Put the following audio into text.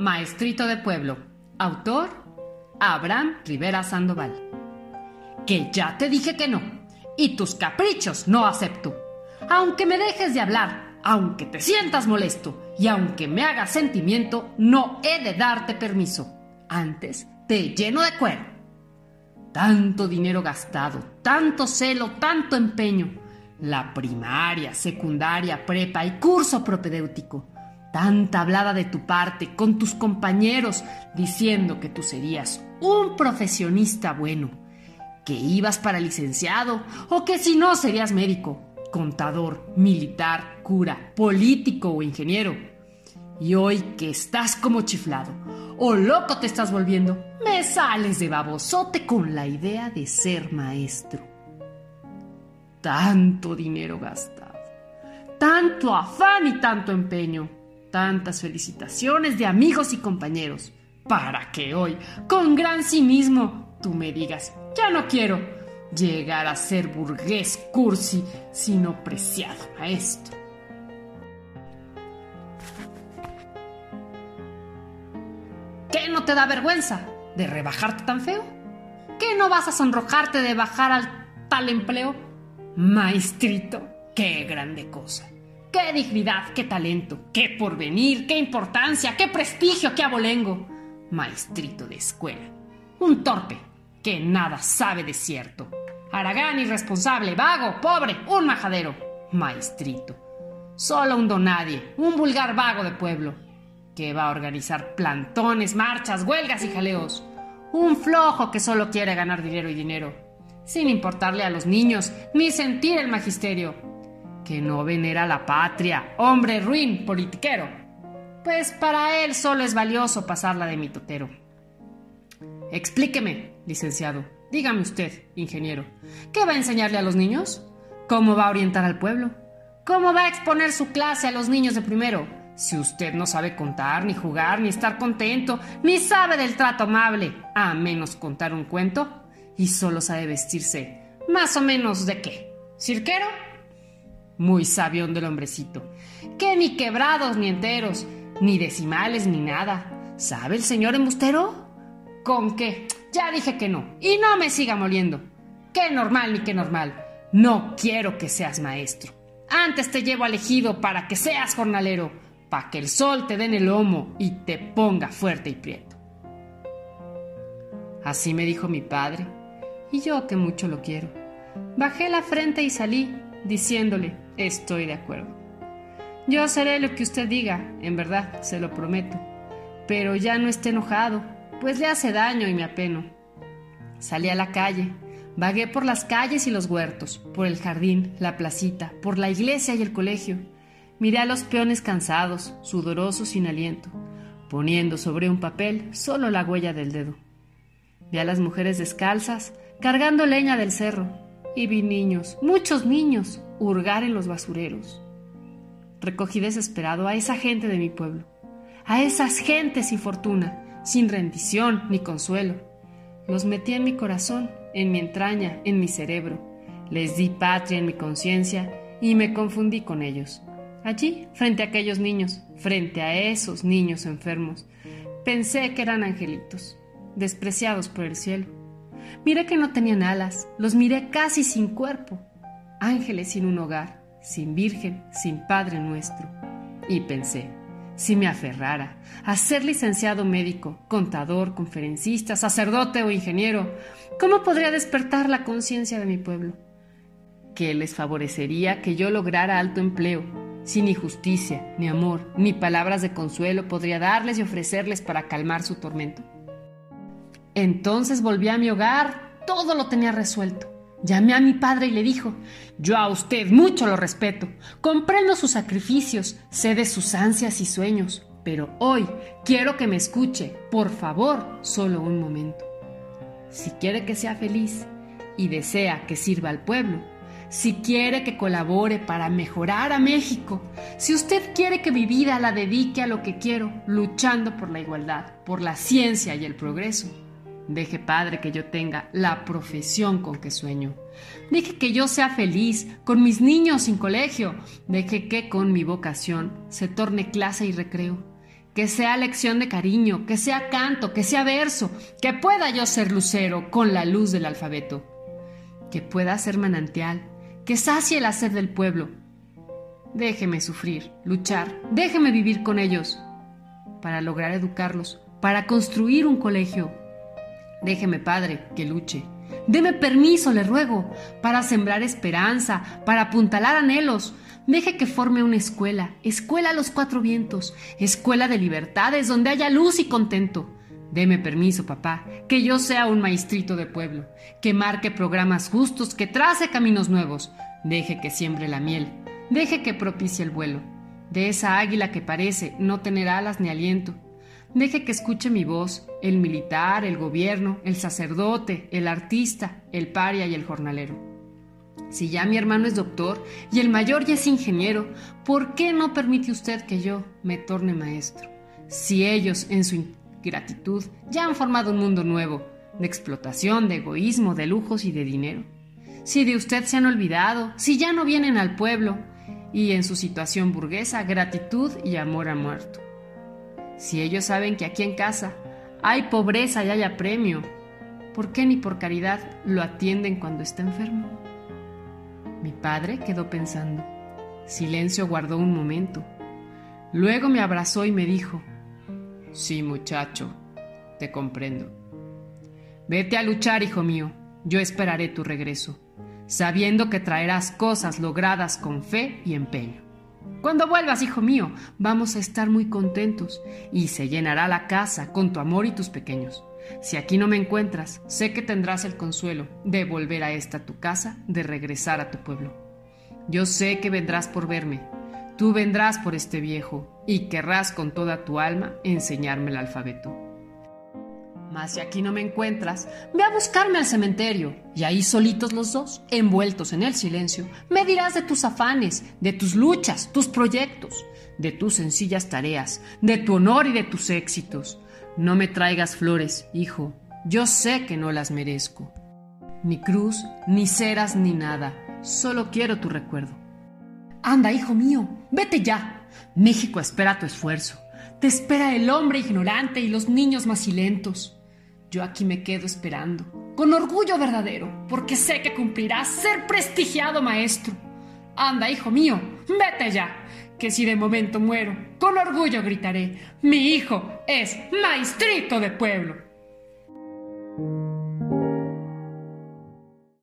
Maestrito de Pueblo. Autor Abraham Rivera Sandoval. Que ya te dije que no. Y tus caprichos no acepto. Aunque me dejes de hablar, aunque te sientas molesto y aunque me hagas sentimiento, no he de darte permiso. Antes te lleno de cuero. Tanto dinero gastado, tanto celo, tanto empeño. La primaria, secundaria, prepa y curso propedéutico tanta hablada de tu parte con tus compañeros diciendo que tú serías un profesionista bueno, que ibas para licenciado o que si no serías médico, contador, militar, cura, político o ingeniero. Y hoy que estás como chiflado o loco te estás volviendo, me sales de babosote con la idea de ser maestro. Tanto dinero gastado, tanto afán y tanto empeño tantas felicitaciones de amigos y compañeros, para que hoy, con gran cinismo, tú me digas, ya no quiero llegar a ser burgués cursi, sino preciado maestro. ¿Qué no te da vergüenza de rebajarte tan feo? ¿Qué no vas a sonrojarte de bajar al tal empleo? Maestrito, qué grande cosa. ¡Qué dignidad, qué talento, qué porvenir, qué importancia, qué prestigio, qué abolengo! Maestrito de escuela. Un torpe que nada sabe de cierto. Aragán irresponsable, vago, pobre, un majadero. Maestrito. Solo un donadie, un vulgar vago de pueblo, que va a organizar plantones, marchas, huelgas y jaleos. Un flojo que solo quiere ganar dinero y dinero, sin importarle a los niños ni sentir el magisterio que no venera la patria, hombre ruin, politiquero. Pues para él solo es valioso pasarla de mitotero. Explíqueme, licenciado, dígame usted, ingeniero, ¿qué va a enseñarle a los niños? ¿Cómo va a orientar al pueblo? ¿Cómo va a exponer su clase a los niños de primero? Si usted no sabe contar, ni jugar, ni estar contento, ni sabe del trato amable, a menos contar un cuento, y solo sabe vestirse, más o menos de qué, cirquero muy sabión del hombrecito, que ni quebrados ni enteros, ni decimales ni nada. ¿Sabe el señor embustero? ¿Con qué? Ya dije que no, y no me siga moliendo. Qué normal ni qué normal. No quiero que seas maestro. Antes te llevo elegido para que seas jornalero, para que el sol te dé en el lomo y te ponga fuerte y prieto. Así me dijo mi padre, y yo que mucho lo quiero. Bajé la frente y salí, diciéndole, estoy de acuerdo. Yo haré lo que usted diga, en verdad, se lo prometo. Pero ya no esté enojado, pues le hace daño y me apeno. Salí a la calle, vagué por las calles y los huertos, por el jardín, la placita, por la iglesia y el colegio. Miré a los peones cansados, sudorosos sin aliento, poniendo sobre un papel solo la huella del dedo. Vi a las mujeres descalzas, cargando leña del cerro, y vi niños, muchos niños, hurgar en los basureros. Recogí desesperado a esa gente de mi pueblo, a esas gentes sin fortuna, sin rendición ni consuelo. Los metí en mi corazón, en mi entraña, en mi cerebro. Les di patria en mi conciencia y me confundí con ellos. Allí, frente a aquellos niños, frente a esos niños enfermos, pensé que eran angelitos, despreciados por el cielo Miré que no tenían alas, los miré casi sin cuerpo, ángeles sin un hogar, sin virgen, sin Padre nuestro. Y pensé, si me aferrara a ser licenciado médico, contador, conferencista, sacerdote o ingeniero, ¿cómo podría despertar la conciencia de mi pueblo? ¿Qué les favorecería que yo lograra alto empleo, si ni justicia, ni amor, ni palabras de consuelo podría darles y ofrecerles para calmar su tormento? Entonces volví a mi hogar, todo lo tenía resuelto. Llamé a mi padre y le dijo, yo a usted mucho lo respeto, comprendo sus sacrificios, sé de sus ansias y sueños, pero hoy quiero que me escuche, por favor, solo un momento. Si quiere que sea feliz y desea que sirva al pueblo, si quiere que colabore para mejorar a México, si usted quiere que mi vida la dedique a lo que quiero, luchando por la igualdad, por la ciencia y el progreso, Deje, Padre, que yo tenga la profesión con que sueño. Deje que yo sea feliz con mis niños sin colegio. Deje que con mi vocación se torne clase y recreo. que sea lección de cariño, que sea canto, que sea verso, que pueda yo ser lucero con la luz del alfabeto, que pueda ser manantial, que sacie la sed del pueblo. Déjeme sufrir, luchar, déjeme vivir con ellos, para lograr educarlos, para construir un colegio. Déjeme, Padre, que luche. Deme permiso, le ruego, para sembrar esperanza, para apuntalar anhelos, Deje que forme una escuela, escuela a los cuatro vientos, escuela de libertades donde haya luz y contento. Deme permiso, papá, que yo sea un maestrito de pueblo, que marque programas justos, que trace caminos nuevos. Deje que siembre la miel, deje que propicie el vuelo, de esa águila que parece no tener alas ni aliento. Deje que escuche mi voz, el militar, el gobierno, el sacerdote, el artista, el paria y el jornalero. Si ya mi hermano es doctor y el mayor ya es ingeniero, ¿por qué no permite usted que yo me torne maestro? Si ellos, en su ingratitud, ya han formado un mundo nuevo, de explotación, de egoísmo, de lujos y de dinero. Si de usted se han olvidado, si ya no vienen al pueblo, y en su situación burguesa, gratitud y amor a muerto. Si ellos saben que aquí en casa hay pobreza y haya premio, ¿por qué ni por caridad lo atienden cuando está enfermo? Mi padre quedó pensando. Silencio guardó un momento. Luego me abrazó y me dijo, Sí, muchacho, te comprendo. Vete a luchar, hijo mío, yo esperaré tu regreso, sabiendo que traerás cosas logradas con fe y empeño. Cuando vuelvas, hijo mío, vamos a estar muy contentos y se llenará la casa con tu amor y tus pequeños. Si aquí no me encuentras, sé que tendrás el consuelo de volver a esta tu casa, de regresar a tu pueblo. Yo sé que vendrás por verme, tú vendrás por este viejo, y querrás con toda tu alma enseñarme el alfabeto. Mas si aquí no me encuentras, ve a buscarme al cementerio, y ahí solitos los dos, envueltos en el silencio, me dirás de tus afanes, de tus luchas, tus proyectos, de tus sencillas tareas, de tu honor y de tus éxitos no me traigas flores, hijo, yo sé que no las merezco. Ni cruz, ni ceras, ni nada, solo quiero tu recuerdo. Anda, hijo mío, vete ya. México espera tu esfuerzo. Te espera el hombre ignorante y los niños macilentos. Yo aquí me quedo esperando, con orgullo verdadero, porque sé que cumplirás ser prestigiado maestro. Anda, hijo mío, vete ya que si de momento muero, con orgullo gritaré, mi hijo es maestrito de pueblo.